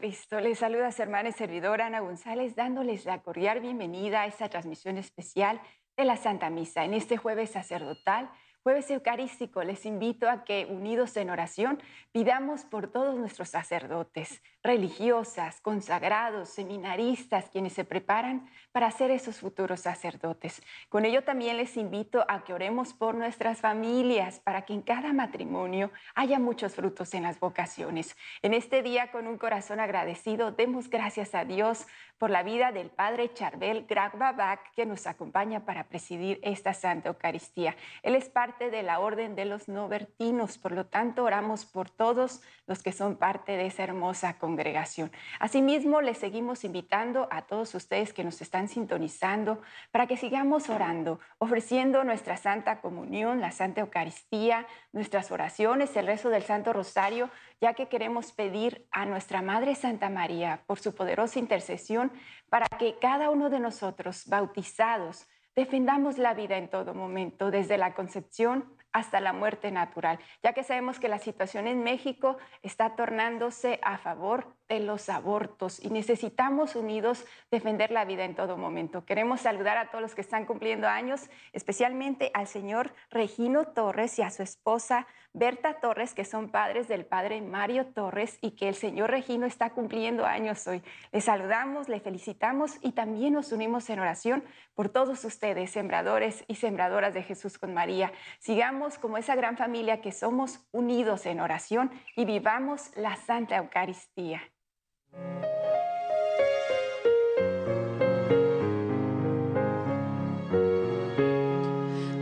Cristo, les saluda su hermana y servidora Ana González, dándoles la cordial bienvenida a esta transmisión especial de la Santa Misa en este jueves sacerdotal Jueves Eucarístico, les invito a que, unidos en oración, pidamos por todos nuestros sacerdotes, religiosas, consagrados, seminaristas, quienes se preparan para ser esos futuros sacerdotes. Con ello también les invito a que oremos por nuestras familias, para que en cada matrimonio haya muchos frutos en las vocaciones. En este día, con un corazón agradecido, demos gracias a Dios por la vida del Padre Charbel Gragbabak, que nos acompaña para presidir esta Santa Eucaristía. Él es parte de la Orden de los Novertinos, por lo tanto oramos por todos los que son parte de esa hermosa congregación. Asimismo, les seguimos invitando a todos ustedes que nos están sintonizando para que sigamos orando, ofreciendo nuestra Santa Comunión, la Santa Eucaristía, nuestras oraciones, el rezo del Santo Rosario, ya que queremos pedir a nuestra Madre Santa María por su poderosa intercesión para que cada uno de nosotros, bautizados, defendamos la vida en todo momento, desde la concepción hasta la muerte natural, ya que sabemos que la situación en México está tornándose a favor de los abortos y necesitamos unidos defender la vida en todo momento. Queremos saludar a todos los que están cumpliendo años, especialmente al señor Regino Torres y a su esposa Berta Torres, que son padres del padre Mario Torres y que el señor Regino está cumpliendo años hoy. Les saludamos, le felicitamos y también nos unimos en oración por todos ustedes, sembradores y sembradoras de Jesús con María. Sigamos como esa gran familia que somos unidos en oración y vivamos la Santa Eucaristía.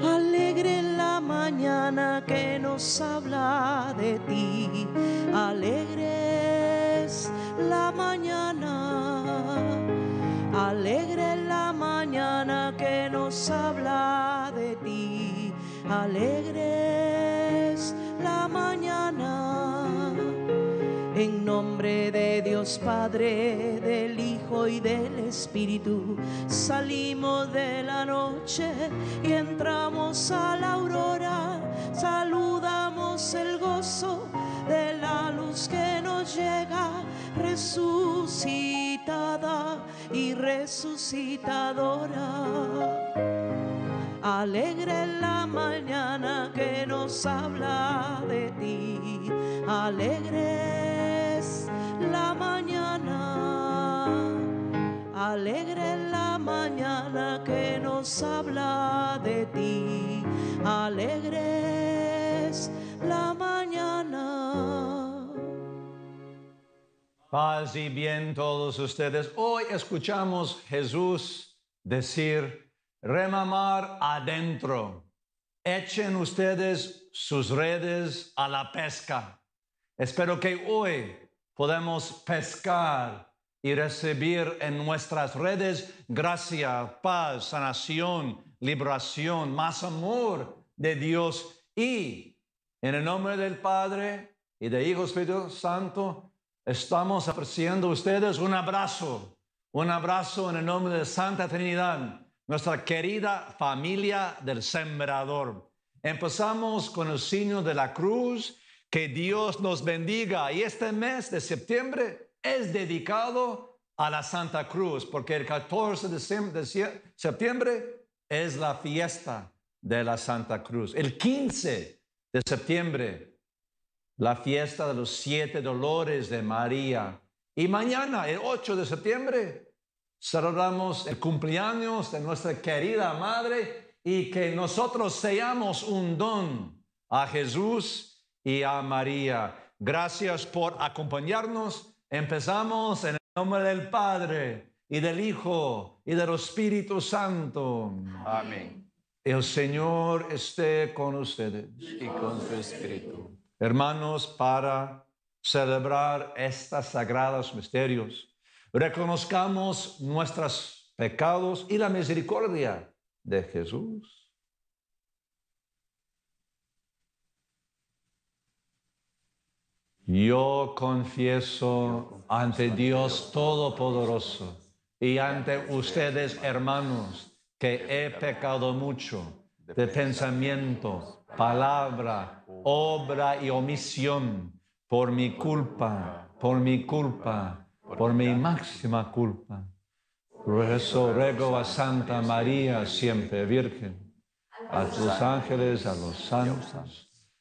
Alegre la mañana que nos habla de ti, alegre la mañana, alegre la mañana que nos habla de ti, alegre nombre de Dios Padre, del Hijo y del Espíritu, salimos de la noche y entramos a la aurora. Saludamos el gozo de la luz que nos llega, resucitada y resucitadora. Alegre la mañana que nos habla de ti. Alegre la mañana. Alegre la mañana que nos habla de ti. Alegre la mañana. Paz y bien todos ustedes. Hoy escuchamos Jesús decir, remamar adentro. Echen ustedes sus redes a la pesca. Espero que hoy podamos pescar y recibir en nuestras redes gracia, paz, sanación, liberación, más amor de Dios. Y en el nombre del Padre y del Hijo Espíritu Santo, estamos ofreciendo a ustedes un abrazo, un abrazo en el nombre de Santa Trinidad nuestra querida familia del sembrador. Empezamos con el signo de la cruz, que Dios nos bendiga. Y este mes de septiembre es dedicado a la Santa Cruz, porque el 14 de septiembre es la fiesta de la Santa Cruz. El 15 de septiembre, la fiesta de los siete dolores de María. Y mañana, el 8 de septiembre, Celebramos el cumpleaños de nuestra querida madre y que nosotros seamos un don a Jesús y a María. Gracias por acompañarnos. Empezamos en el nombre del Padre y del Hijo y del Espíritu Santo. Amén. El Señor esté con ustedes y con su espíritu. Hermanos, para celebrar estos sagrados misterios, reconozcamos nuestros pecados y la misericordia de Jesús. Yo confieso ante Dios Todopoderoso y ante ustedes, hermanos, que he pecado mucho de pensamiento, palabra, obra y omisión por mi culpa, por mi culpa por mi máxima culpa. Por ruego a Santa María, siempre Virgen, a tus ángeles, a los santos,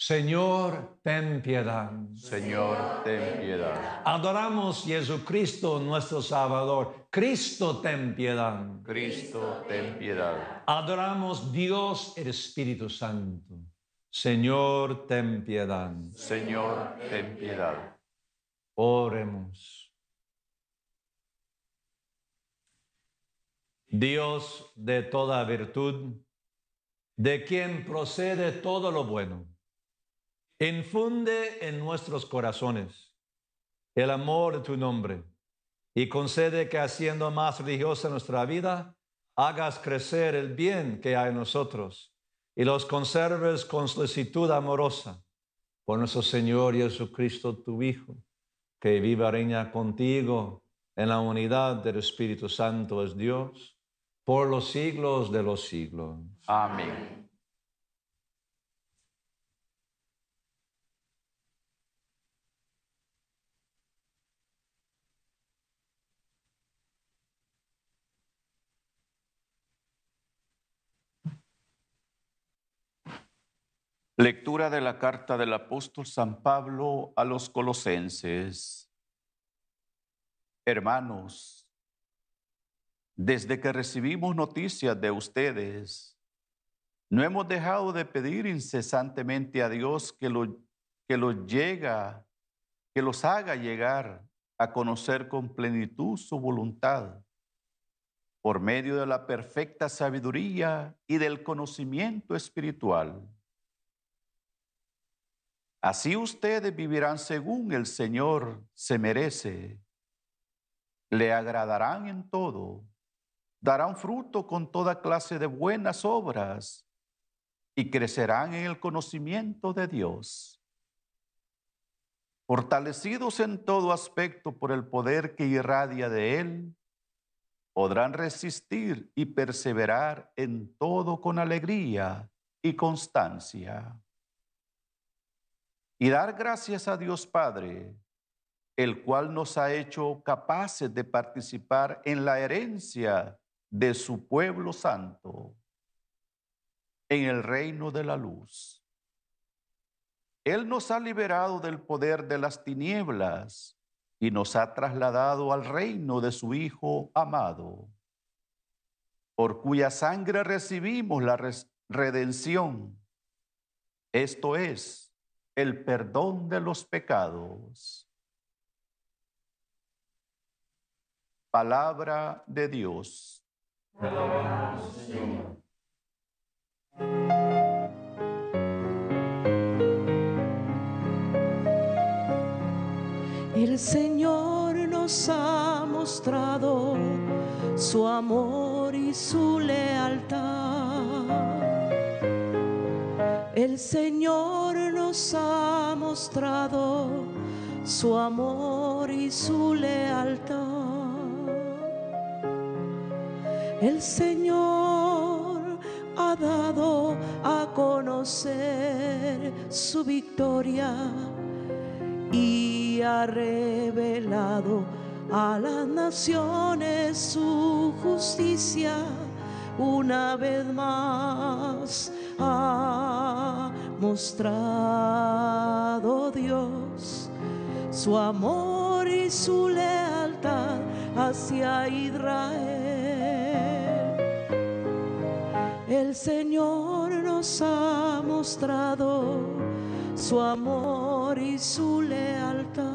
Señor, ten piedad. Señor, ten piedad. Adoramos Jesucristo, nuestro Salvador. Cristo, ten piedad. Cristo, ten piedad. Adoramos Dios, el Espíritu Santo. Señor, ten piedad. Señor, ten piedad. Oremos. Dios de toda virtud, de quien procede todo lo bueno, infunde en nuestros corazones el amor de tu nombre y concede que haciendo más religiosa nuestra vida, hagas crecer el bien que hay en nosotros y los conserves con solicitud amorosa por nuestro Señor Jesucristo, tu Hijo, que viva reina contigo en la unidad del Espíritu Santo es Dios por los siglos de los siglos. Amén. Lectura de la carta del apóstol San Pablo a los colosenses. Hermanos, desde que recibimos noticias de ustedes, no hemos dejado de pedir incesantemente a Dios que, lo, que los llega, que los haga llegar a conocer con plenitud su voluntad por medio de la perfecta sabiduría y del conocimiento espiritual Así ustedes vivirán según el Señor se merece. Le agradarán en todo, darán fruto con toda clase de buenas obras y crecerán en el conocimiento de Dios. Fortalecidos en todo aspecto por el poder que irradia de Él, podrán resistir y perseverar en todo con alegría y constancia y dar gracias a Dios Padre, el cual nos ha hecho capaces de participar en la herencia de su pueblo santo, en el reino de la luz. Él nos ha liberado del poder de las tinieblas y nos ha trasladado al reino de su Hijo amado, por cuya sangre recibimos la redención. Esto es, el perdón de los pecados. Palabra de Dios. El Señor nos ha mostrado su amor y su lealtad. El Señor nos ha mostrado su amor y su lealtad. El Señor ha dado a conocer su victoria y ha revelado a las naciones su justicia una vez más ha mostrado Dios su amor y su lealtad hacia Israel. El Señor nos ha mostrado su amor y su lealtad.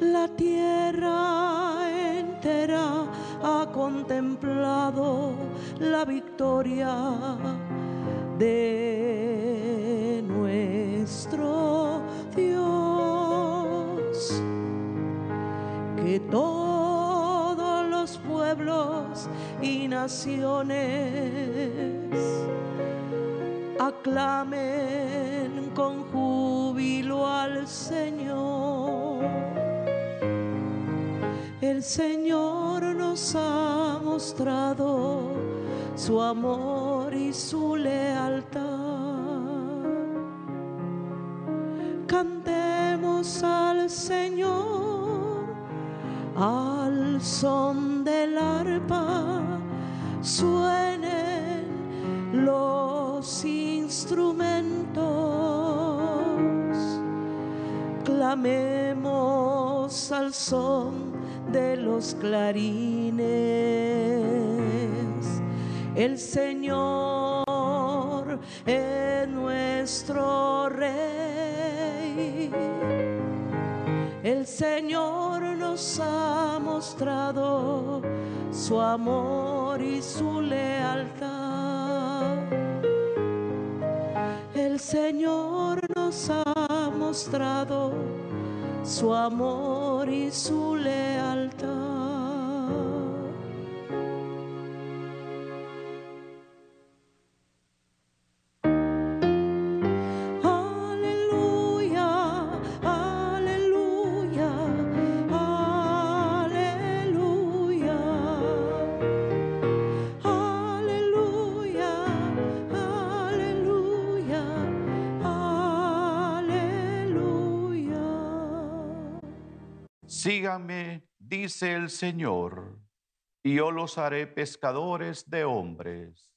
La tierra entera ha contemplado la victoria de nuestro Dios. Que todos los pueblos y naciones aclamen con júbilo al Señor. El Señor nos ha mostrado su amor y su lealtad. Cantemos al Señor al son del arpa, suenen los instrumentos, clamemos al son de los clarines. El Señor es nuestro Rey. El Señor nos ha mostrado su amor y su lealtad. El Señor nos ha mostrado su amor y su lealtad. Dice el Señor, y yo los haré pescadores de hombres.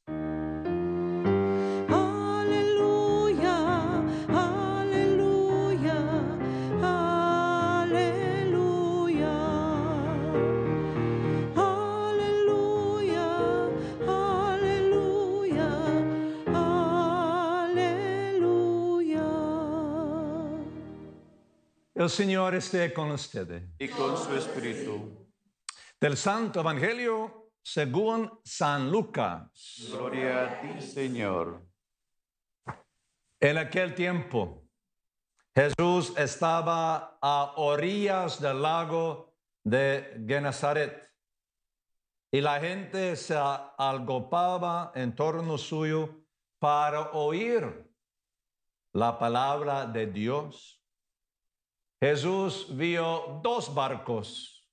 El Señor esté con ustedes. Y con su espíritu. Del Santo Evangelio según San Lucas. Gloria a ti, Señor. En aquel tiempo, Jesús estaba a orillas del lago de Genezaret y la gente se algopaba en torno suyo para oír la palabra de Dios. Jesús vio dos barcos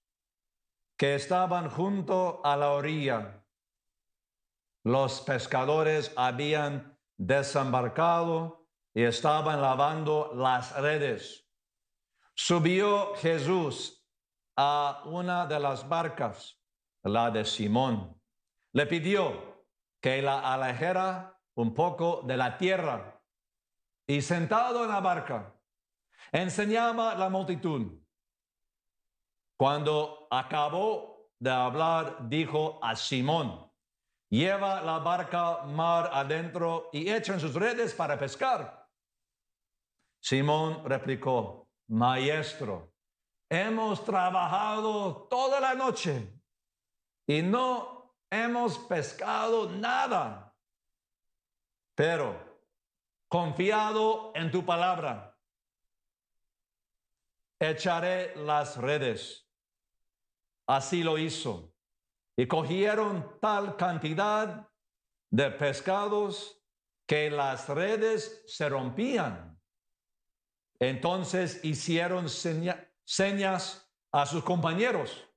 que estaban junto a la orilla. Los pescadores habían desembarcado y estaban lavando las redes. Subió Jesús a una de las barcas, la de Simón. Le pidió que la alejara un poco de la tierra y sentado en la barca, enseñaba la multitud. Cuando acabó de hablar, dijo a Simón, lleva la barca mar adentro y echen sus redes para pescar. Simón replicó, Maestro, hemos trabajado toda la noche y no hemos pescado nada, pero confiado en tu palabra, echaré las redes. Así lo hizo. Y cogieron tal cantidad de pescados que las redes se rompían. Entonces hicieron seña- señas a sus compañeros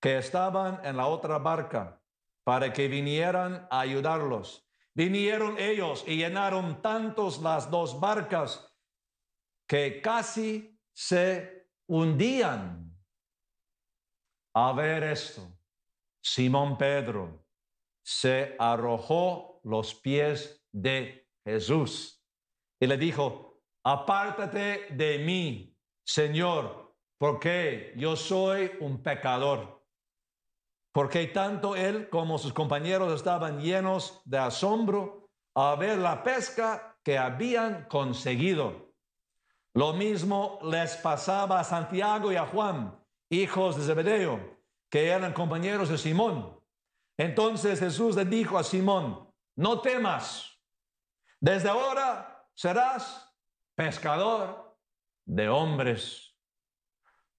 que estaban en la otra barca para que vinieran a ayudarlos. Vinieron ellos y llenaron tantos las dos barcas que casi se hundían. A ver esto, Simón Pedro se arrojó los pies de Jesús y le dijo, apártate de mí, Señor, porque yo soy un pecador. Porque tanto él como sus compañeros estaban llenos de asombro a ver la pesca que habían conseguido. Lo mismo les pasaba a Santiago y a Juan, hijos de Zebedeo, que eran compañeros de Simón. Entonces Jesús le dijo a Simón, no temas, desde ahora serás pescador de hombres.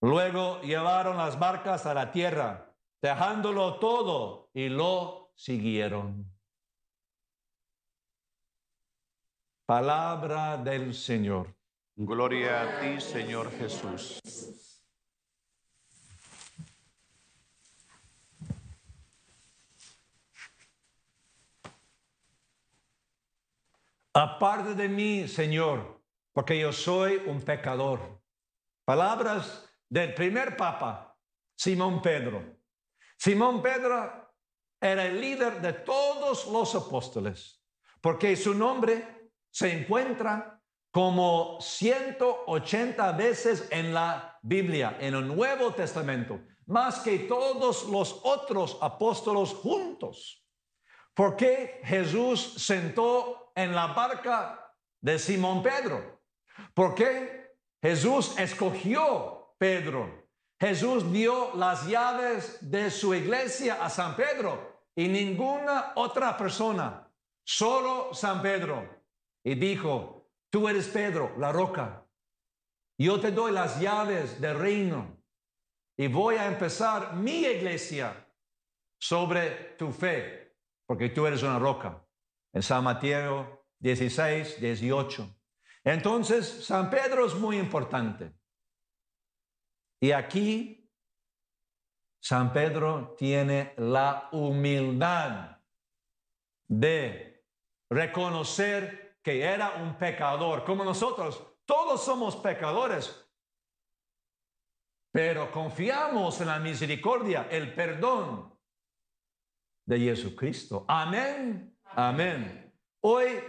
Luego llevaron las barcas a la tierra dejándolo todo y lo siguieron. Palabra del Señor. Gloria a ti, Señor Jesús. Aparte de mí, Señor, porque yo soy un pecador. Palabras del primer papa, Simón Pedro. Simón Pedro era el líder de todos los apóstoles, porque su nombre se encuentra como 180 veces en la Biblia, en el Nuevo Testamento, más que todos los otros apóstolos juntos. Porque Jesús sentó en la barca de Simón Pedro? Porque Jesús escogió Pedro. Jesús dio las llaves de su iglesia a San Pedro y ninguna otra persona, solo San Pedro. Y dijo, tú eres Pedro, la roca. Yo te doy las llaves del reino y voy a empezar mi iglesia sobre tu fe, porque tú eres una roca. En San Mateo 16, 18. Entonces, San Pedro es muy importante. Y aquí, San Pedro tiene la humildad de reconocer que era un pecador, como nosotros. Todos somos pecadores, pero confiamos en la misericordia, el perdón de Jesucristo. Amén. Amén. Hoy,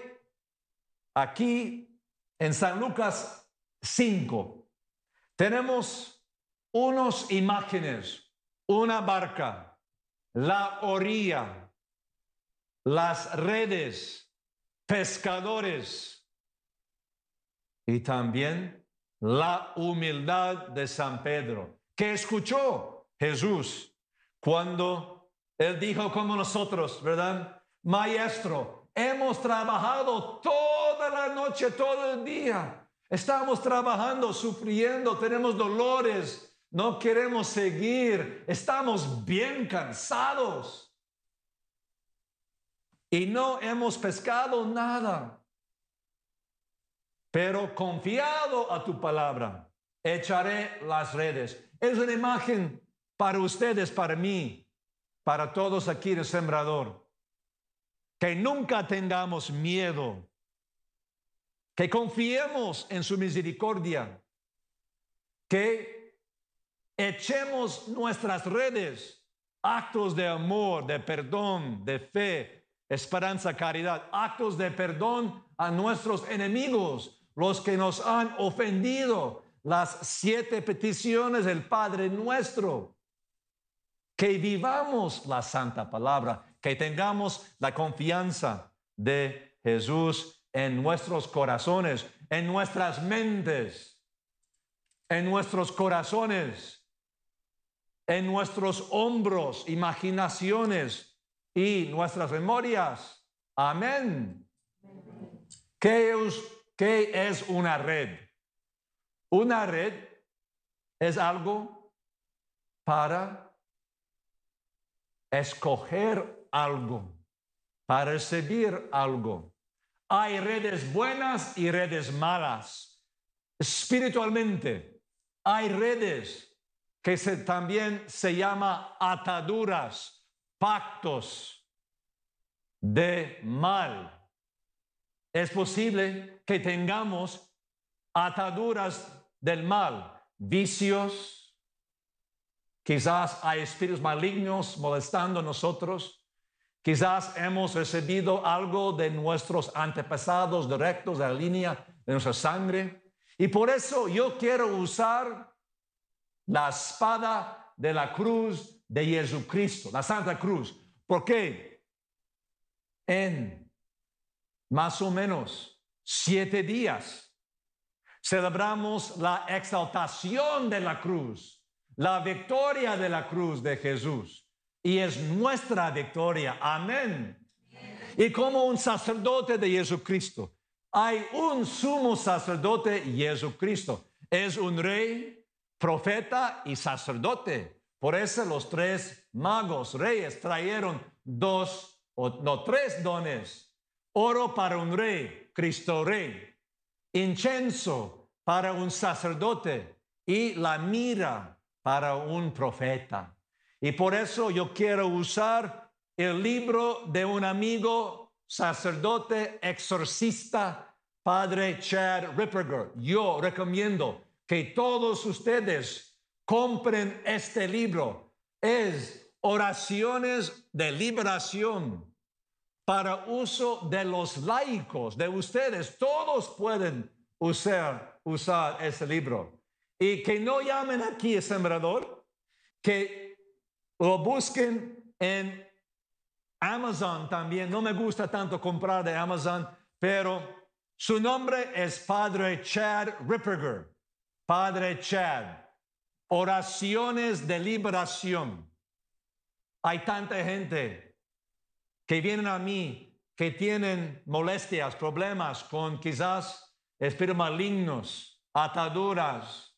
aquí en San Lucas 5, tenemos unas imágenes, una barca, la orilla, las redes, pescadores y también la humildad de San Pedro, que escuchó Jesús cuando él dijo como nosotros, ¿verdad? Maestro, hemos trabajado toda la noche, todo el día. Estamos trabajando, sufriendo, tenemos dolores, no queremos seguir, estamos bien cansados. Y no hemos pescado nada. Pero confiado a tu palabra, echaré las redes. Es una imagen para ustedes, para mí, para todos aquí el Sembrador que nunca tengamos miedo, que confiemos en su misericordia, que echemos nuestras redes, actos de amor, de perdón, de fe, esperanza, caridad, actos de perdón a nuestros enemigos, los que nos han ofendido, las siete peticiones del Padre nuestro, que vivamos la santa palabra, que tengamos la confianza de Jesús en nuestros corazones, en nuestras mentes, en nuestros corazones, en nuestros hombros, imaginaciones y nuestras memorias. Amén. ¿Qué es, una red? Una red es algo para escoger algo, para recibir algo. Hay redes buenas y redes malas. Espiritualmente, hay redes que se, también se llama ataduras, pactos de mal. Es posible que tengamos ataduras del mal, vicios, quizás hay espíritus malignos molestando a nosotros, Quizás hemos recibido algo de nuestros antepasados directos de la línea de nuestra sangre. Y por eso yo quiero usar la espada de la cruz de Jesucristo, la Santa Cruz. Porque en más o menos siete días celebramos la exaltación de la cruz, la victoria de la cruz de Jesús y es nuestra victoria. Amén. Y como un sacerdote de Jesucristo, hay un sumo sacerdote Jesucristo. Es un rey, profeta y sacerdote. Por eso los tres magos, reyes, trajeron dos o no tres dones. Oro para un rey, Cristo rey. Incienso para un sacerdote y la mira para un profeta. Y por eso yo quiero usar el libro de un amigo sacerdote exorcista, padre Chad Ripperger. Yo recomiendo que todos ustedes compren este libro. Es oraciones de liberación para uso de los laicos, de ustedes. Todos pueden usar, usar ese libro. Y que no llamen aquí sembrador, que lo busquen en Amazon también. No me gusta tanto comprar de Amazon, pero su nombre es Padre Chad Ripperger. Padre Chad. Oraciones de liberación. Hay tanta gente que vienen a mí que tienen molestias, problemas con quizás espíritus malignos, ataduras,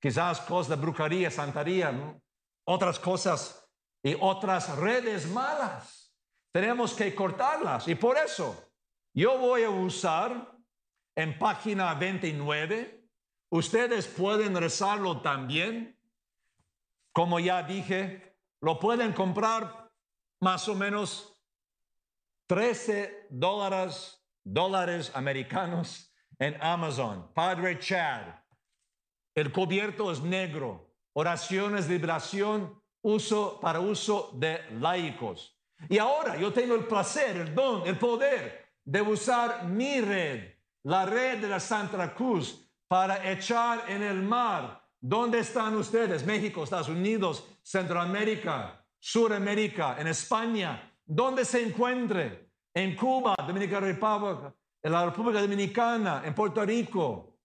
quizás cosas de brujería, santería, otras cosas y otras redes malas. Tenemos que cortarlas y por eso yo voy a usar en página 29, ustedes pueden rezarlo también, como ya dije, lo pueden comprar más o menos 13 dólares, dólares americanos en Amazon. Padre Chad, el cubierto es negro, oraciones de liberación, uso para uso de laicos. Y ahora yo tengo el placer, el don, el poder de usar mi red, la red de la Santa Cruz, para echar en el mar. ¿Dónde están ustedes? México, Estados Unidos, Centroamérica, Suramérica, en España, donde se encuentre, en Cuba, Dominicana República, en la República Dominicana, en Puerto Rico,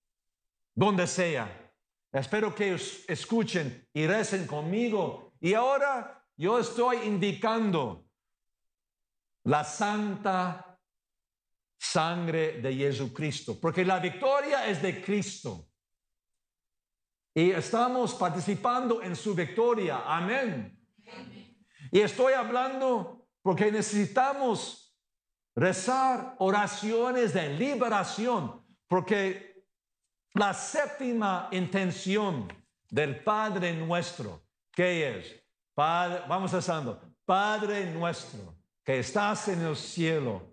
donde sea. Espero que escuchen y recen conmigo. Y ahora yo estoy indicando la santa sangre de Jesucristo, porque la victoria es de Cristo. Y estamos participando en su victoria. Amén. Y estoy hablando porque necesitamos rezar oraciones de liberación, porque la séptima intención del Padre nuestro, ¿qué es? Padre, vamos rezando, Padre nuestro que estás en el cielo,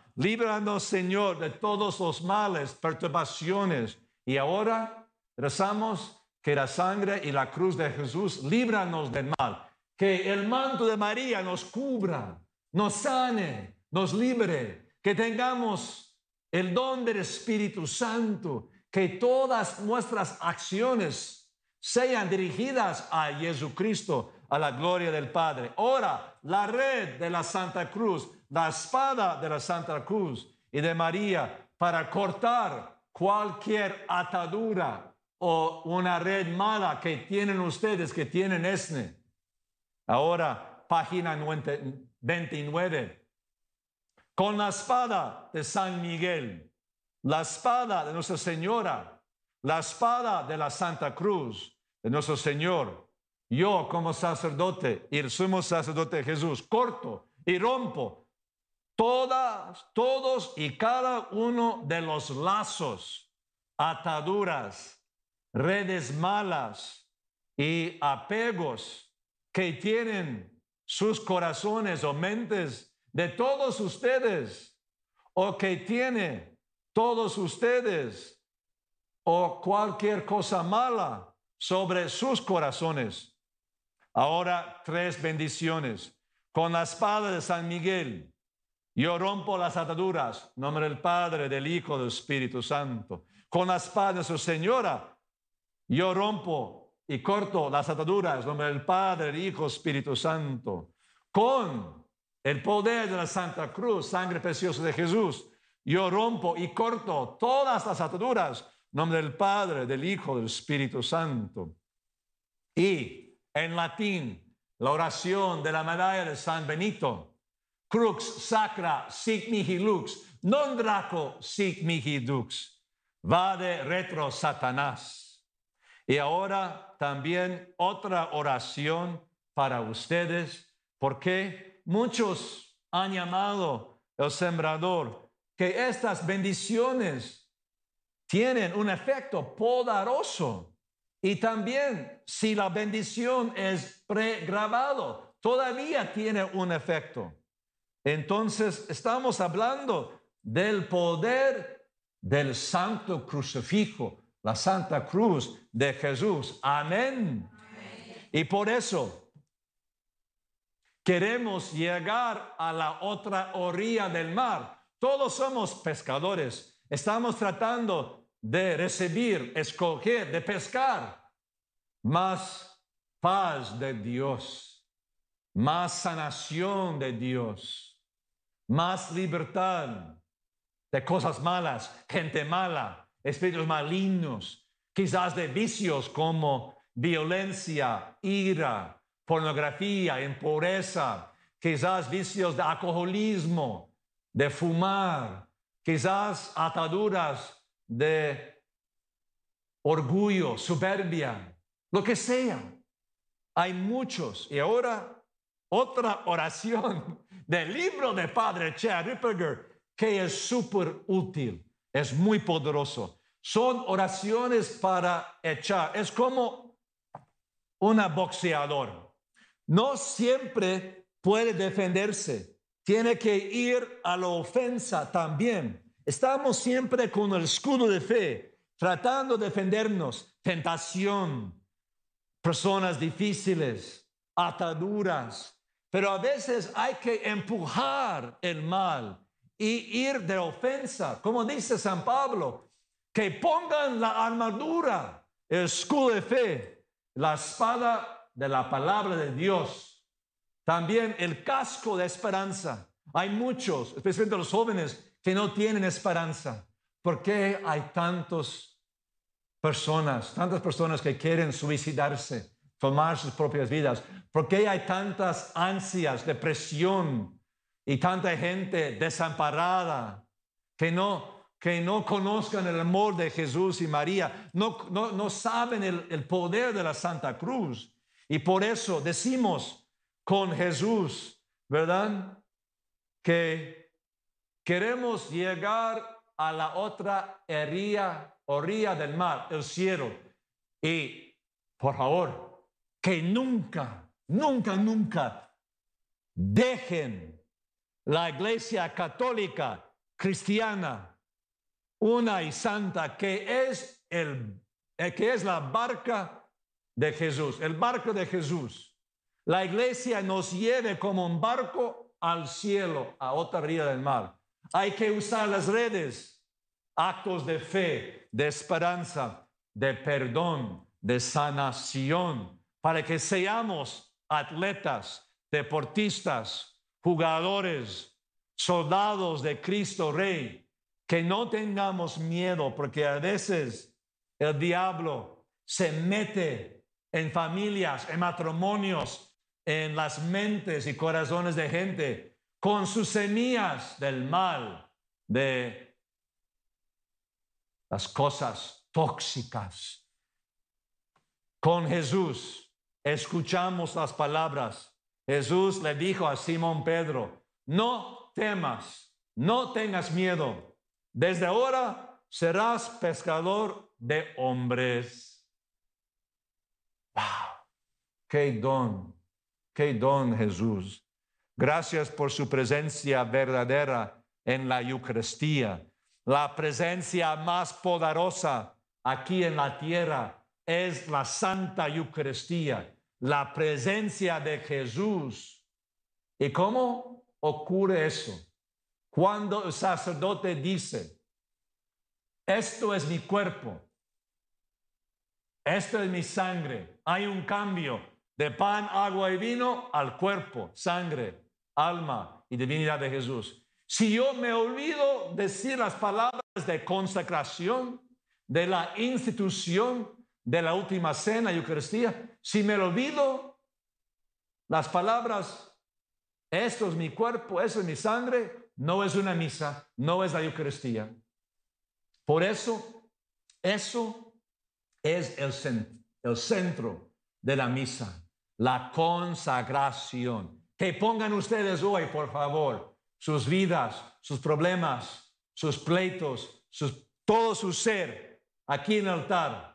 Líbranos, Señor, de todos los males, perturbaciones. Y ahora rezamos que la sangre y la cruz de Jesús líbranos del mal. Que el manto de María nos cubra, nos sane, nos libre. Que tengamos el don del Espíritu Santo. Que todas nuestras acciones sean dirigidas a Jesucristo a la gloria del Padre. Ahora, la red de la Santa Cruz, la espada de la Santa Cruz y de María para cortar cualquier atadura o una red mala que tienen ustedes, que tienen ESNE. Ahora, página 29. Con la espada de San Miguel, la espada de Nuestra Señora, la espada de la Santa Cruz de nuestro Señor, yo como sacerdote y el sumo sacerdote Jesús, corto y rompo todas, todos y cada uno de los lazos, ataduras, redes malas y apegos que tienen sus corazones o mentes de todos ustedes o que tiene todos ustedes o cualquier cosa mala sobre sus corazones Ahora tres bendiciones. Con la espada de San Miguel, yo rompo las ataduras, nombre del Padre, del Hijo, del Espíritu Santo. Con la espada de su Señora, yo rompo y corto las ataduras nombre del Padre, el Hijo, Espíritu Santo. Con el poder de la Santa Cruz, sangre preciosa de Jesús, yo rompo y corto todas las ataduras nombre del Padre, del Hijo, del Espíritu Santo. Y en latín, la oración de la medalla de San Benito, crux sacra sic mihi lux, non draco sic mihi dux, vade retro Satanás. Y ahora también otra oración para ustedes, porque muchos han llamado el sembrador que estas bendiciones tienen un efecto poderoso. Y también si la bendición es pregrabado, todavía tiene un efecto. Entonces estamos hablando del poder del santo crucifijo, la santa cruz de Jesús. Amén. Y por eso queremos llegar a la otra orilla del mar. Todos somos pescadores. Estamos tratando de recibir, escoger, de pescar más paz de Dios, más sanación de Dios, más libertad de cosas malas, gente mala, espíritus malignos, quizás de vicios como violencia, ira, pornografía, impureza, quizás vicios de alcoholismo, de fumar, quizás ataduras de orgullo, soberbia, lo que sea. Hay muchos. Y ahora otra oración del libro de Padre Chad Ripperger que es súper útil, es muy poderoso. Son oraciones para echar. Es como una boxeador. No siempre puede defenderse. Tiene que ir a la ofensa también. Estamos siempre con el escudo de fe, tratando de defendernos. Tentación, personas difíciles, ataduras. Pero a veces hay que empujar el mal y ir de ofensa, como dice San Pablo, que pongan la armadura, el escudo de fe, la espada de la palabra de Dios, también el casco de esperanza. Hay muchos, especialmente los jóvenes, que no tienen esperanza. ¿Por qué hay tantas personas, tantas personas que quieren suicidarse, tomar sus propias vidas? ¿Por qué hay tantas ansias, depresión, y tanta gente desamparada que no, que no conozcan el amor de Jesús y María, no, no, no saben el, el poder de la Santa Cruz. Y por eso decimos con Jesús, ¿verdad? Que queremos llegar a la otra orilla, orilla del mar, el cielo. Y por favor, que nunca, nunca, nunca dejen la iglesia católica cristiana, una y santa, que es, el, eh, que es la barca de Jesús, el barco de Jesús. La iglesia nos lleve como un barco al cielo, a otra orilla del mar. Hay que usar las redes, actos de fe, de esperanza, de perdón, de sanación, para que seamos atletas, deportistas, jugadores, soldados de Cristo Rey, que no tengamos miedo, porque a veces el diablo se mete en familias, en matrimonios, en las mentes y corazones de gente con sus semillas del mal, de las cosas tóxicas. Con Jesús escuchamos las palabras Jesús le dijo a Simón Pedro, no temas, no tengas miedo. Desde ahora serás pescador de hombres. ¡Wow! ¡Qué don! ¡Qué don Jesús! Gracias por su presencia verdadera en la Eucaristía. La presencia más poderosa aquí en la tierra es la Santa Eucaristía la presencia de Jesús. ¿Y cómo ocurre eso? Cuando el sacerdote dice, esto es mi cuerpo, Esto es mi sangre. Hay un cambio de pan, agua y vino al cuerpo, sangre, alma y divinidad de Jesús. Si yo me olvido decir las palabras de consacración, de la institución de la última cena, Eucaristía, si me olvido las palabras, esto es mi cuerpo, eso es mi sangre, no es una misa, no es la Eucaristía. Por eso, eso es el, el centro de la misa, la consagración. Que pongan ustedes hoy, por favor, sus vidas, sus problemas, sus pleitos, todo su ser aquí en el altar.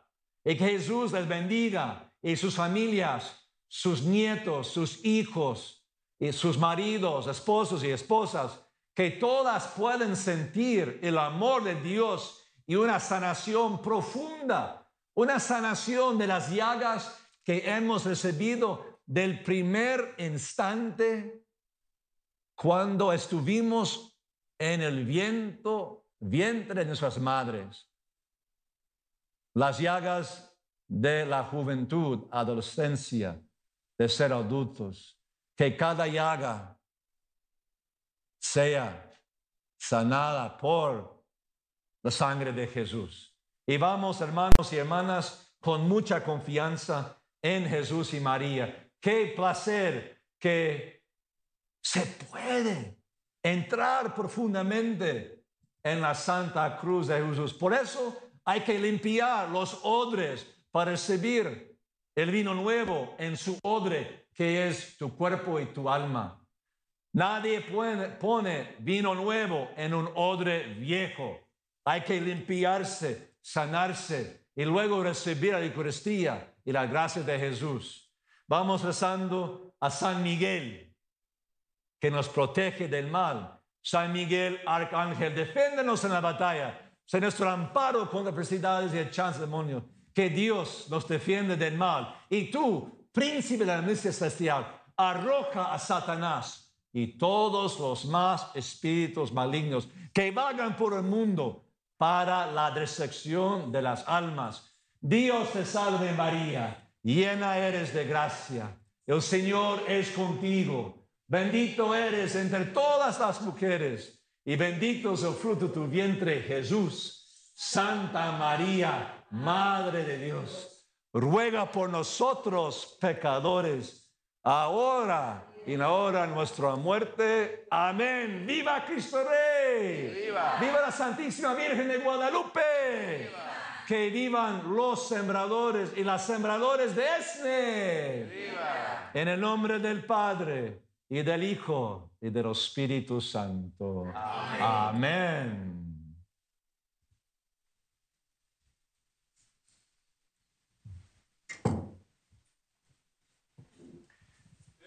Y que Jesús les bendiga y sus familias, sus nietos, sus hijos, y sus maridos, esposos y esposas, que todas pueden sentir el amor de Dios y una sanación profunda, una sanación de las llagas que hemos recibido del primer instante cuando estuvimos en el viento, vientre de nuestras madres. Las llagas de la juventud, adolescencia, de ser adultos que cada llaga sea sanada por la sangre de Jesús. Y vamos, hermanos y hermanas, con mucha confianza en Jesús y María. Qué placer que se puede entrar profundamente en la Santa Cruz de Jesús. Por eso hay que limpiar los odres para recibir el vino nuevo en su odre que es tu cuerpo y tu alma. Nadie pone, vino nuevo en un odre viejo. Hay que limpiarse, sanarse y luego recibir la Eucaristía y la gracia de Jesús. Vamos rezando a San Miguel, que nos protege del mal. San Miguel, arcángel, defiéndenos en la batalla. Sé nuestro amparo contra adversidades y el chance demonio. Que Dios nos defiende del mal. Y tú, príncipe de la misa celestial, arroja a Satanás y todos los más espíritus malignos que vagan por el mundo para la destrucción de las almas. Dios te salve María, llena eres de gracia. El Señor es contigo. Bendito eres entre todas las mujeres y bendito es el fruto de tu vientre, Jesús. Santa María, Madre de Dios ruega por nosotros pecadores, ahora y en la hora de nuestra muerte. Amén. ¡Viva Cristo Rey! ¡Viva! ¡Viva la Santísima Virgen de Guadalupe! Que vivan los sembradores y las sembradores de Esne. ¡Viva! En el nombre del Padre y del Hijo y del Espíritu Santo. Amén.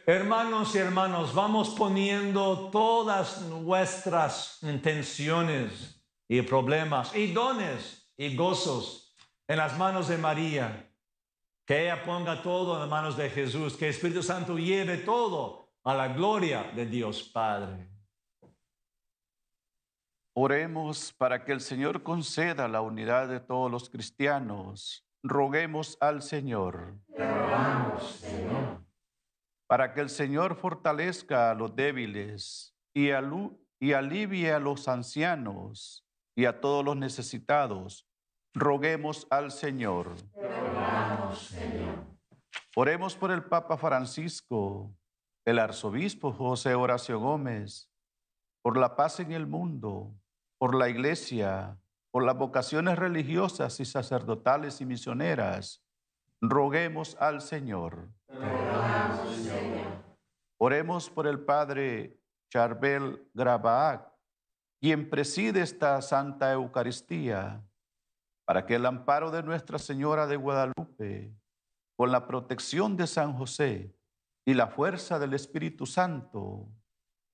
Hermanos y hermanos, vamos poniendo todas nuestras intenciones y problemas y dones y gozos en las manos de María. Que ella ponga todo en las manos de Jesús, que el Espíritu Santo lleve todo a la gloria de Dios Padre. Oremos para que el Señor conceda la unidad de todos los cristianos. Roguemos al Señor. Rogamos, Señor para que el Señor fortalezca a los débiles y, y alivie a los ancianos y a todos los necesitados. Roguemos al Señor. Señor. Oremos por el Papa Francisco, el arzobispo José Horacio Gómez, por la paz en el mundo, por la iglesia, por las vocaciones religiosas y sacerdotales y misioneras. Roguemos al Señor. Oremos por el Padre Charbel Grabaak, quien preside esta Santa Eucaristía, para que el amparo de Nuestra Señora de Guadalupe, con la protección de San José y la fuerza del Espíritu Santo,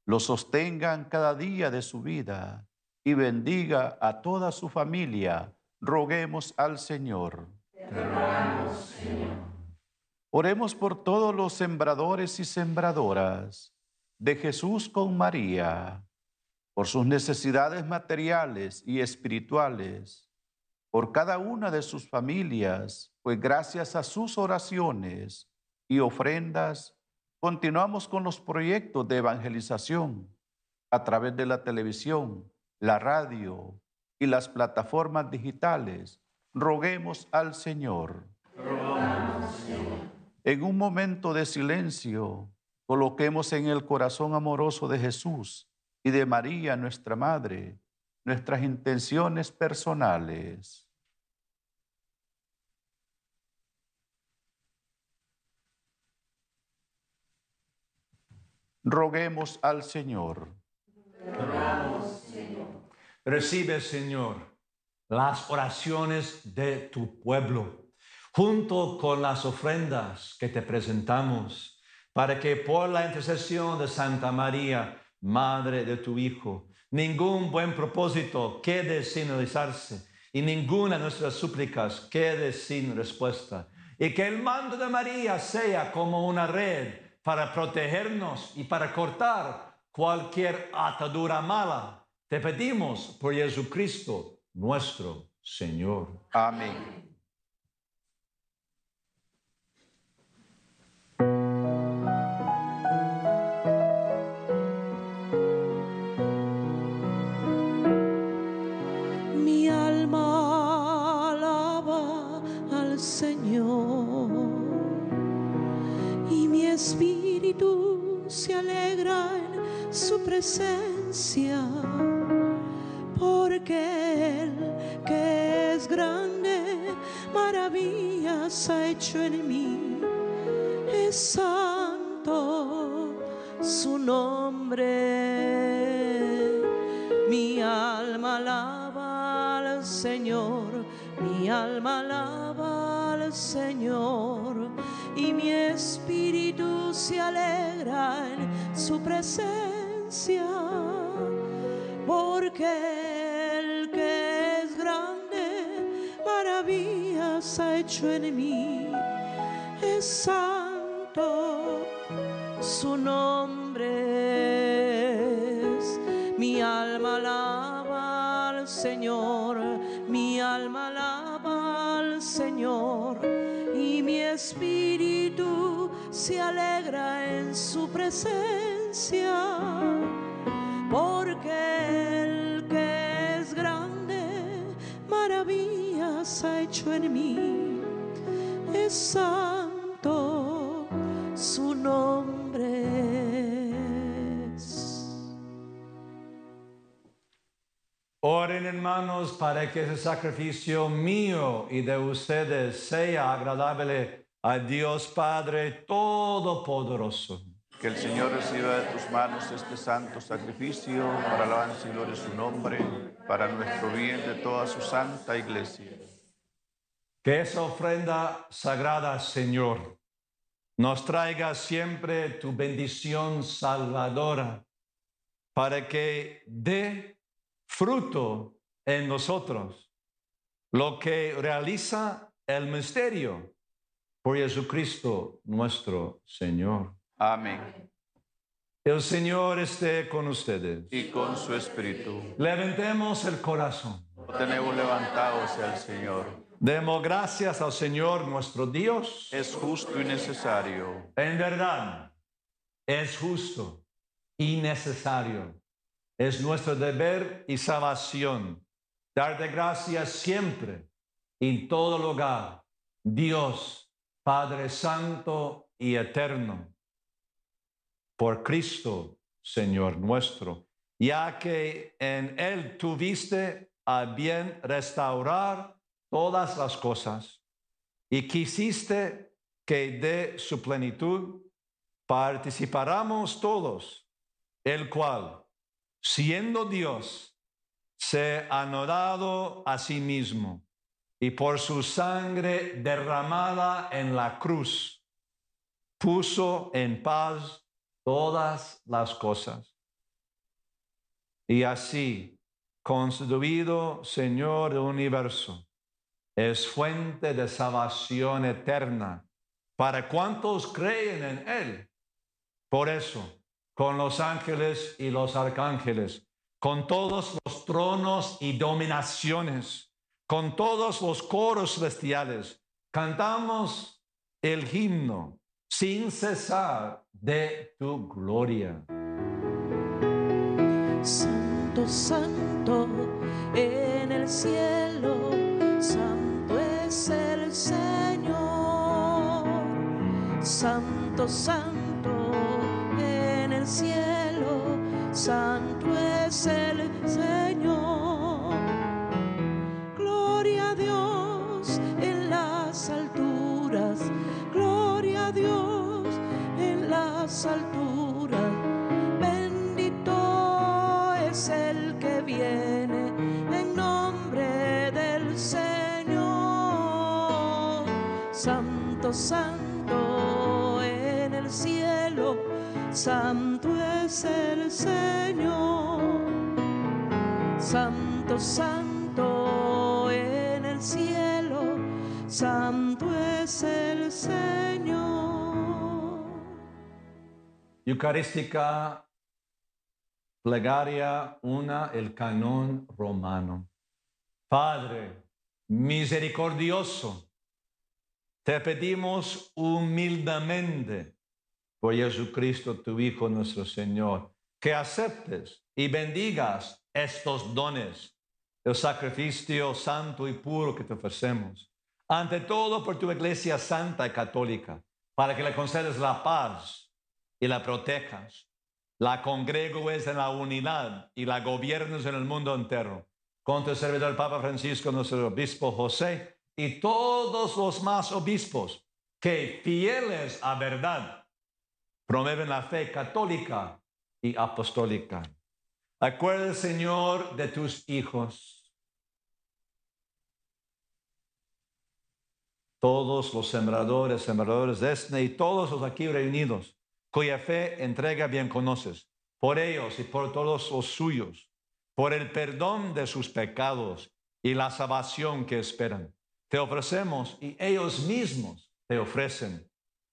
lo sostengan cada día de su vida y bendiga a toda su familia. Roguemos al Señor. Señor. Oremos por todos los sembradores y sembradoras de Jesús con María, por sus necesidades materiales y espirituales, por cada una de sus familias, pues gracias a sus oraciones y ofrendas, continuamos con los proyectos de evangelización a través de la televisión, la radio y las plataformas digitales. Roguemos al Señor. En un momento de silencio, coloquemos en el corazón amoroso de Jesús y de María, nuestra Madre, nuestras intenciones personales. Roguemos al Señor. Recibe, Señor, las oraciones de tu pueblo, junto con las ofrendas que te presentamos, para que por la intercesión de Santa María, Madre de tu Hijo, ningún buen propósito quede sin realizarse y ninguna de nuestras súplicas quede sin respuesta. Y que el mando de María sea como una red para protegernos y para cortar cualquier atadura mala. Te pedimos por Jesucristo, nuestro Señor. Amén. Alegra en su presencia, porque Él que es grande, maravillas ha hecho en mí, es santo su nombre. Mi alma alaba al Señor, mi alma alaba al Señor, y mi espíritu se alegra en su presencia, porque el que es grande, maravillas ha hecho en mí, es santo su nombre se alegra en su presencia, porque el que es grande, maravillas ha hecho en mí, es santo su nombre. Oren hermanos para que ese sacrificio mío y de ustedes sea agradable a Dios Padre Todopoderoso. Que el Señor reciba de tus manos este santo sacrificio para alabanza y gloria de su nombre, para nuestro bien de toda su santa iglesia. Que esa ofrenda sagrada, Señor, nos traiga siempre tu bendición salvadora para que dé fruto en nosotros lo que realiza el misterio por Jesucristo nuestro Señor. Amén. El Señor esté con ustedes. Y con su espíritu. Levantemos el corazón. Tenemos levantado hacia el Señor. Demos gracias al Señor nuestro Dios. Es justo y necesario. En verdad, es justo y necesario. Es nuestro deber y salvación darte gracias siempre, en todo lugar, Dios, Padre Santo y Eterno, por Cristo, Señor nuestro, ya que en Él tuviste a bien restaurar todas las cosas y quisiste que de su plenitud participáramos todos, el cual, siendo Dios, se ha dado a sí mismo y por su sangre derramada en la cruz, puso en paz todas las cosas. Y así, constituido Señor del universo, es fuente de salvación eterna para cuantos creen en Él. Por eso, con los ángeles y los arcángeles, con todos los tronos y dominaciones, con todos los coros celestiales, cantamos el himno sin cesar de tu gloria. Santo, santo en el cielo, santo es el Señor. Santo, santo en el cielo, santo es el Señor. Las alturas. Bendito es el que viene en nombre del Señor. Santo, santo en el cielo, santo es el Señor. Santo, santo en el cielo, santo es el Señor. Eucarística, plegaria, una, el canon romano. Padre misericordioso, te pedimos humildemente por Jesucristo, tu Hijo, nuestro Señor, que aceptes y bendigas estos dones, el sacrificio santo y puro que te ofrecemos. Ante todo por tu iglesia santa y católica, para que le concedes la paz y la protejas. La congregues en la unidad y la gobiernes en el mundo entero. Con tu servidor el Papa Francisco, nuestro obispo José y todos los más obispos que fieles a verdad promueven la fe católica y apostólica. Acuerda, Señor, de tus hijos. Todos los sembradores, sembradores de este y todos los aquí reunidos, cuya fe entrega bien conoces, por ellos y por todos los suyos, por el perdón de sus pecados y la salvación que esperan. Te ofrecemos y ellos mismos te ofrecen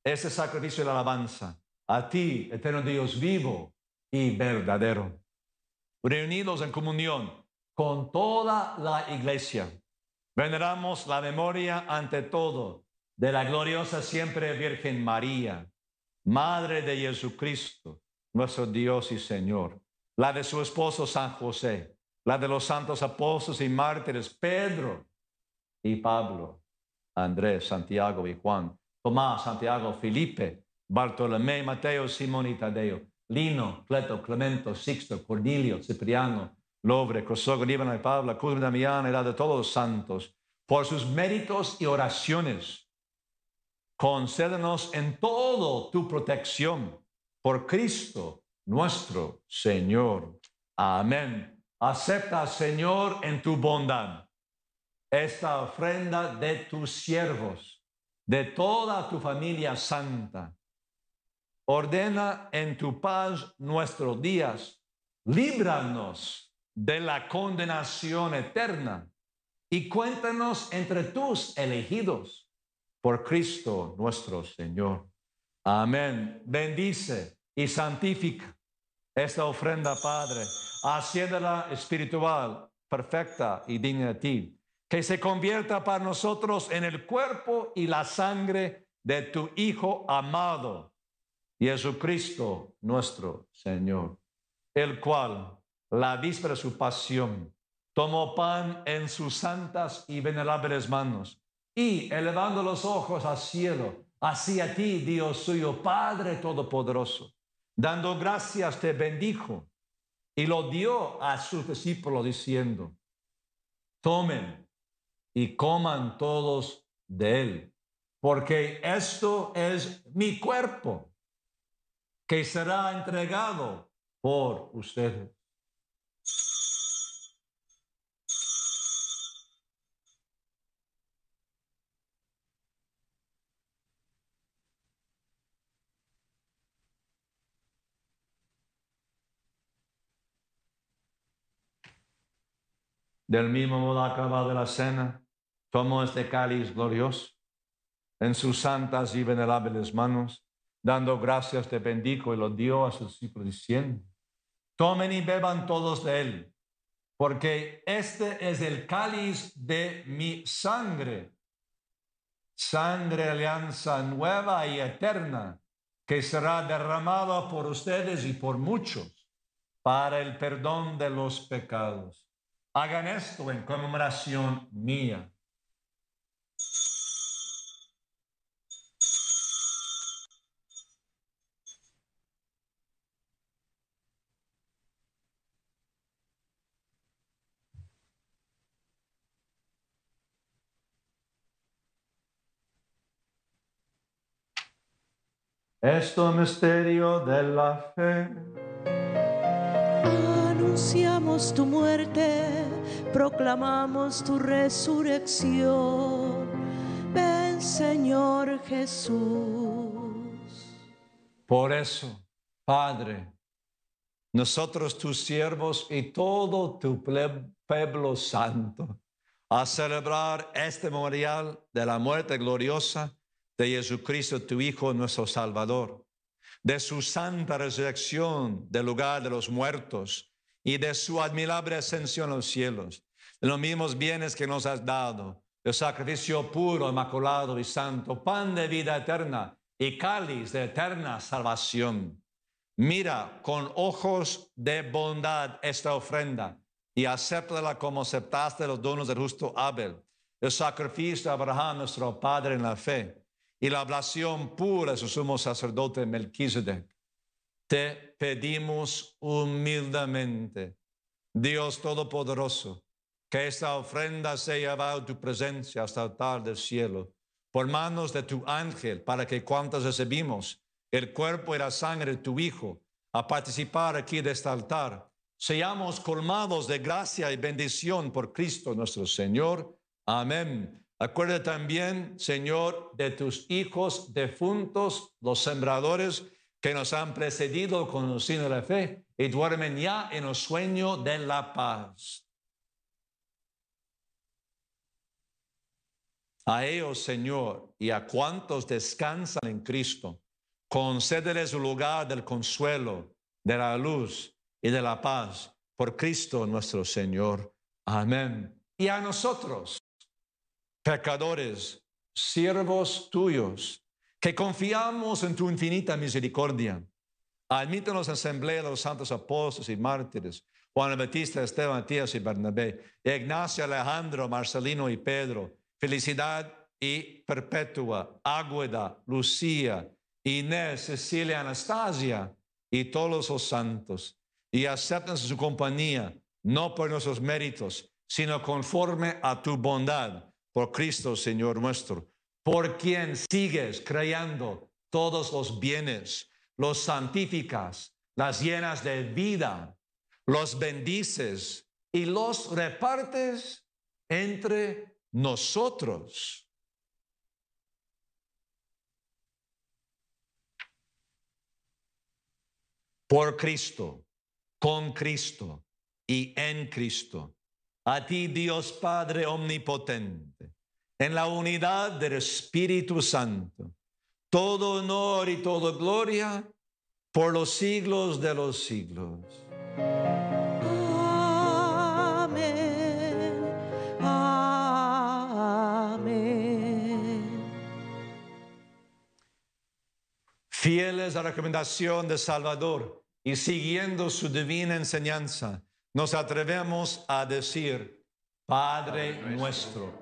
ese sacrificio de alabanza a ti, eterno Dios vivo y verdadero. Reunidos en comunión con toda la iglesia, veneramos la memoria ante todo de la gloriosa siempre Virgen María, Madre de Jesucristo, nuestro Dios y Señor, la de su esposo San José, la de los santos apóstoles y mártires Pedro y Pablo, Andrés, Santiago y Juan, Tomás, Santiago, Felipe, Bartolomé, Mateo, Simón y Tadeo, Lino, Cleto, Clemento, Sixto, Cornelio, Cipriano, Lobre, Crisógono, Líbano y Pablo, Cruz Damián y la de todos los santos, por sus méritos y oraciones. Concédenos en todo tu protección por Cristo nuestro Señor. Amén. Acepta, Señor, en tu bondad esta ofrenda de tus siervos, de toda tu familia santa. Ordena en tu paz nuestros días, líbranos de la condenación eterna y cuéntanos entre tus elegidos por Cristo nuestro Señor. Amén. Bendice y santifica esta ofrenda, Padre, haciéndola espiritual, perfecta y digna de ti que se convierta para nosotros en el cuerpo y la sangre de tu Hijo amado, Jesucristo nuestro Señor, el cual, la víspera de su pasión, tomó pan en sus santas y venerables manos y, elevando los ojos al cielo, hacia ti, Dios suyo, Padre Todopoderoso, dando gracias, te bendijo y lo dio a sus discípulos diciendo, tomen y coman todos de él, porque esto es mi cuerpo que será entregado por ustedes. Del mismo modo acabada la cena, tomó este cáliz glorioso en sus santas y venerables manos, dando gracias te bendijo y lo dio a sus discípulos diciendo, tomen y beban todos de él, porque este es el cáliz de mi sangre, sangre alianza nueva y eterna, que será derramada por ustedes y por muchos para el perdón de los pecados. Hagan esto en conmemoración mía. Esto misterio de la fe. Anunciamos tu muerte, proclamamos tu resurrección. Ven Señor Jesús. Por eso, Padre, nosotros tus siervos y todo tu pueblo santo, a celebrar este memorial de la muerte gloriosa de Jesucristo, tu Hijo, nuestro Salvador, de su santa resurrección del lugar de los muertos y de su admirable ascensión a los cielos, de los mismos bienes que nos has dado, el sacrificio puro, inmaculado y santo, pan de vida eterna y cáliz de eterna salvación. Mira con ojos de bondad esta ofrenda y acéptala como aceptaste los donos del justo Abel, el sacrificio de Abraham, nuestro Padre en la fe, y la oblación pura de su sumo sacerdote Melquisedec. Te pedimos humildemente, Dios Todopoderoso, que esta ofrenda sea llevada a tu presencia hasta el altar del cielo, por manos de tu ángel, para que cuantos recibimos el cuerpo y la sangre de tu Hijo a participar aquí de este altar, seamos colmados de gracia y bendición por Cristo nuestro Señor. Amén. Acuerda también, Señor, de tus hijos defuntos, los sembradores que nos han precedido con el signo de la fe y duermen ya en el sueño de la paz. A ellos, Señor, y a cuantos descansan en Cristo, concédeles un lugar del consuelo, de la luz y de la paz por Cristo nuestro Señor. Amén. Y a nosotros, pecadores, siervos tuyos, que confiamos en tu infinita misericordia. Admítanos asamblea de los santos apóstoles y mártires, Juan el Bautista, Esteban, Matías y Bernabé, Ignacio, Alejandro, Marcelino y Pedro, felicidad y perpetua, Águeda, Lucía, Inés, Cecilia, Anastasia y todos los santos, y aceptan su compañía, no por nuestros méritos, sino conforme a tu bondad, por Cristo, Señor nuestro, por quien sigues creando todos los bienes, los santificas, las llenas de vida, los bendices y los repartes entre nosotros. Por Cristo, con Cristo y en Cristo. A ti, Dios Padre Omnipotente, en la unidad del Espíritu Santo, todo honor y toda gloria por los siglos de los siglos. Amén. Amén. Fieles a la recomendación de Salvador y siguiendo su divina enseñanza, nos atrevemos a decir, Padre nuestro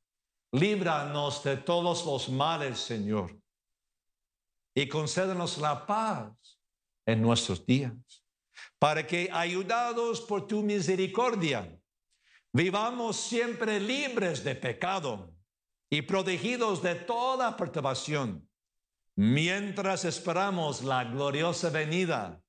Líbranos de todos los males, Señor. Y concédenos la paz en nuestros días, para que, ayudados por tu misericordia, vivamos siempre libres de pecado y protegidos de toda perturbación, mientras esperamos la gloriosa venida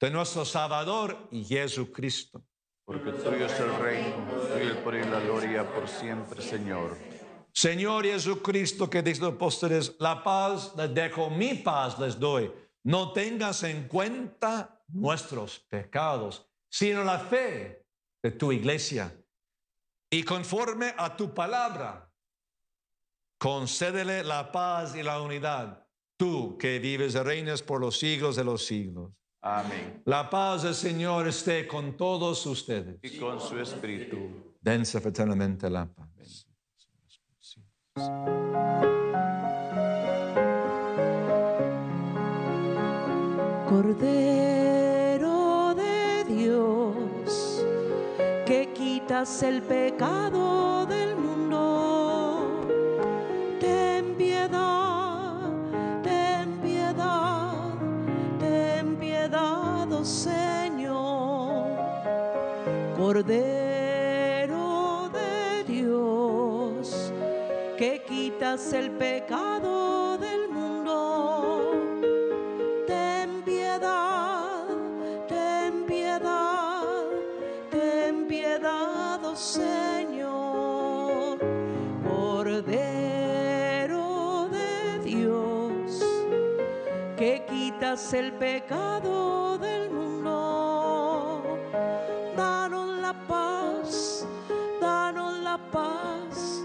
de nuestro Salvador Jesucristo. Porque tuyo es el reino, el y la gloria por siempre, Señor. Señor Jesucristo que dice los apóstoles, la paz les dejo, mi paz les doy. No tengas en cuenta nuestros pecados, sino la fe de tu iglesia. Y conforme a tu palabra, concédele la paz y la unidad, tú que vives y reinas por los siglos de los siglos. Amén. La paz del Señor esté con todos ustedes. Y con su espíritu. Dense fraternamente la paz. Cordero de Dios, que quitas el pecado del mundo, ten piedad, ten piedad, ten piedad, oh Señor. Cordero quitas el pecado del mundo. Ten piedad, ten piedad, ten piedad, oh Señor, Cordero de Dios, que quitas el pecado del mundo. Danos la paz, danos la paz,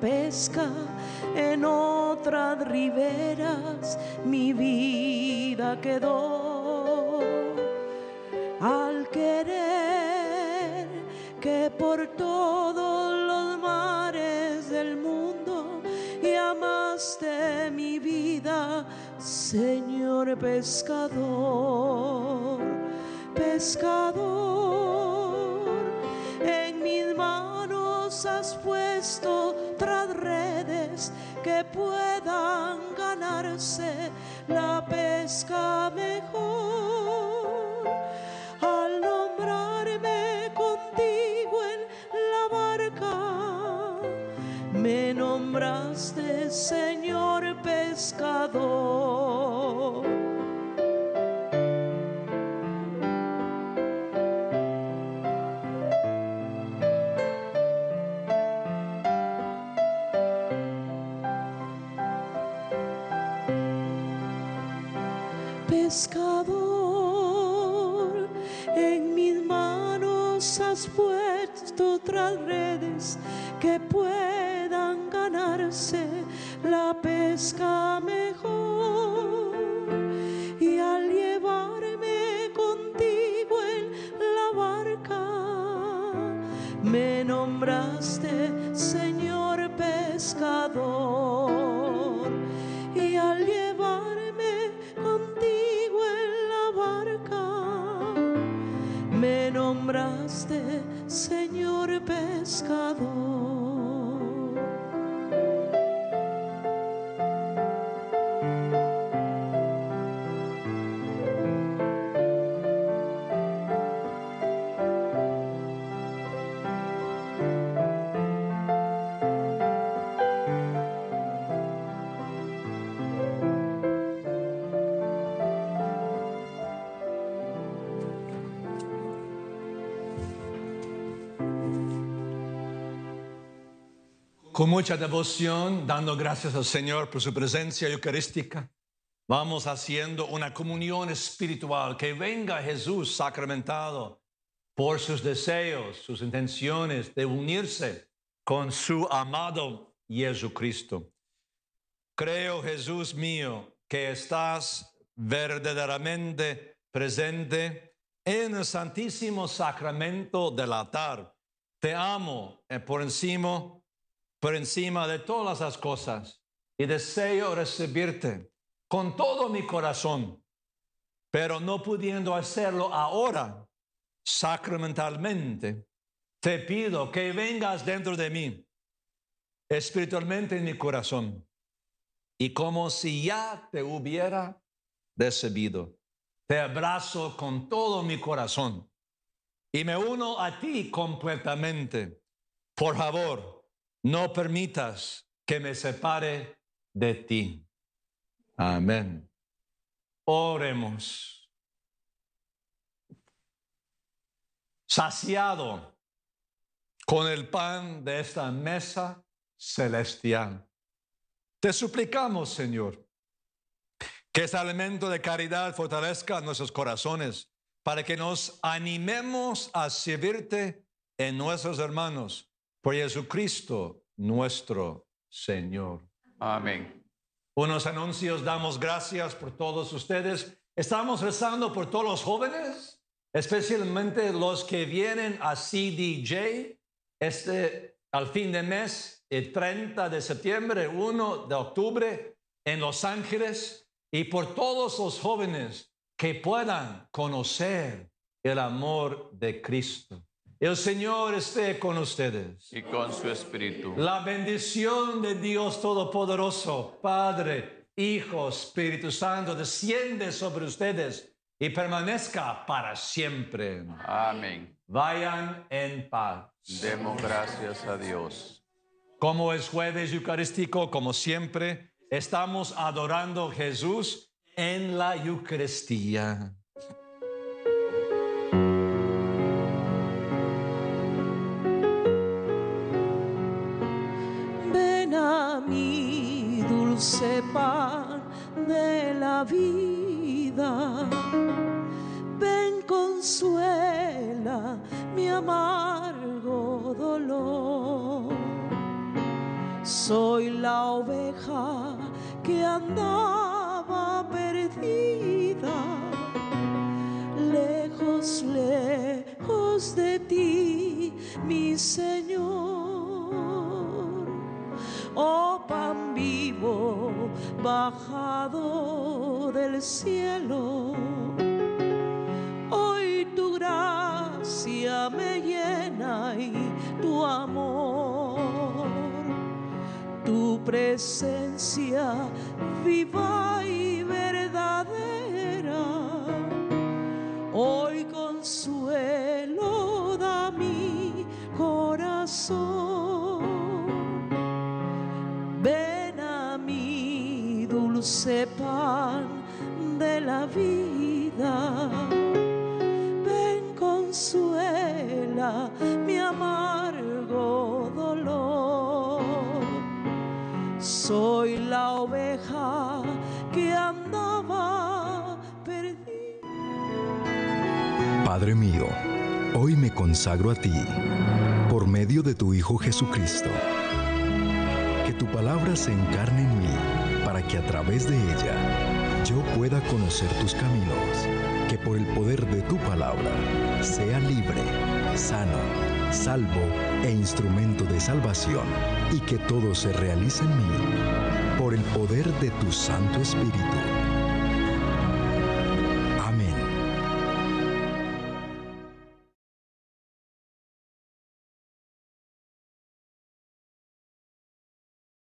Pesca en otras riberas, mi vida quedó. Al querer que por todos los mares del mundo llamaste mi vida, Señor pescador pescador, has puesto tras redes que puedan ganarse la pesca mejor. Al nombrarme contigo en la barca, me nombraste Señor pescador. Otras redes que puedan ganarse la pesca mejor. Y al llevarme contigo en la barca, me nombraste Señor pescador. Pescador. Con mucha devoción, dando gracias al Señor por su presencia eucarística, vamos haciendo una comunión espiritual. Que venga Jesús sacramentado por sus deseos, sus intenciones de unirse con su amado Jesucristo. Creo, Jesús mío, que estás verdaderamente presente en el santísimo sacramento del altar. Te amo eh, por encima, por encima de todas las cosas y deseo recibirte con todo mi corazón, pero no pudiendo hacerlo ahora sacramentalmente, te pido que vengas dentro de mí, espiritualmente en mi corazón, y como si ya te hubiera recibido, te abrazo con todo mi corazón y me uno a ti completamente. Por favor, no permitas que me separe de ti. Amén. Oremos. Saciado con el pan de esta mesa celestial. Te suplicamos, Señor, que este alimento de caridad fortalezca nuestros corazones para que nos animemos a servirte en nuestros hermanos por Jesucristo nuestro Señor. Amén. Unos anuncios, damos gracias por todos ustedes. Estamos rezando por todos los jóvenes, especialmente los que vienen a CDJ este al fin de mes, el 30 de septiembre, 1 de octubre en Los Ángeles y por todos los jóvenes que puedan conocer el amor de Cristo. El Señor esté con ustedes. Y con su espíritu. La bendición de Dios Todopoderoso, Padre, Hijo, Espíritu Santo, desciende sobre ustedes y permanezca para siempre. Amén. Vayan en paz. Demos gracias a Dios. Como es jueves eucarístico, como siempre, Estamos adorando a Jesús en la Eucaristía. Mí, dulce pan de la vida. Ven, consuela mi amargo dolor. Soy la oveja que andaba perdida, lejos, lejos de ti, mi Señor. Oh pan vivo, bajado del cielo, hoy tu gracia me llena y tu amor tu presencia viva y verdadera. Hoy vida. Ven, consuela mi amargo dolor. Soy la oveja que andaba perdida. Padre mío, hoy me consagro a ti por medio de tu Hijo Jesucristo. Que tu palabra se encarne en mí para que a través de ella yo pueda conocer tus caminos. Que por el poder de tu palabra sea libre, sano, salvo e instrumento de salvación y que todo se realice en mí por el poder de tu Santo Espíritu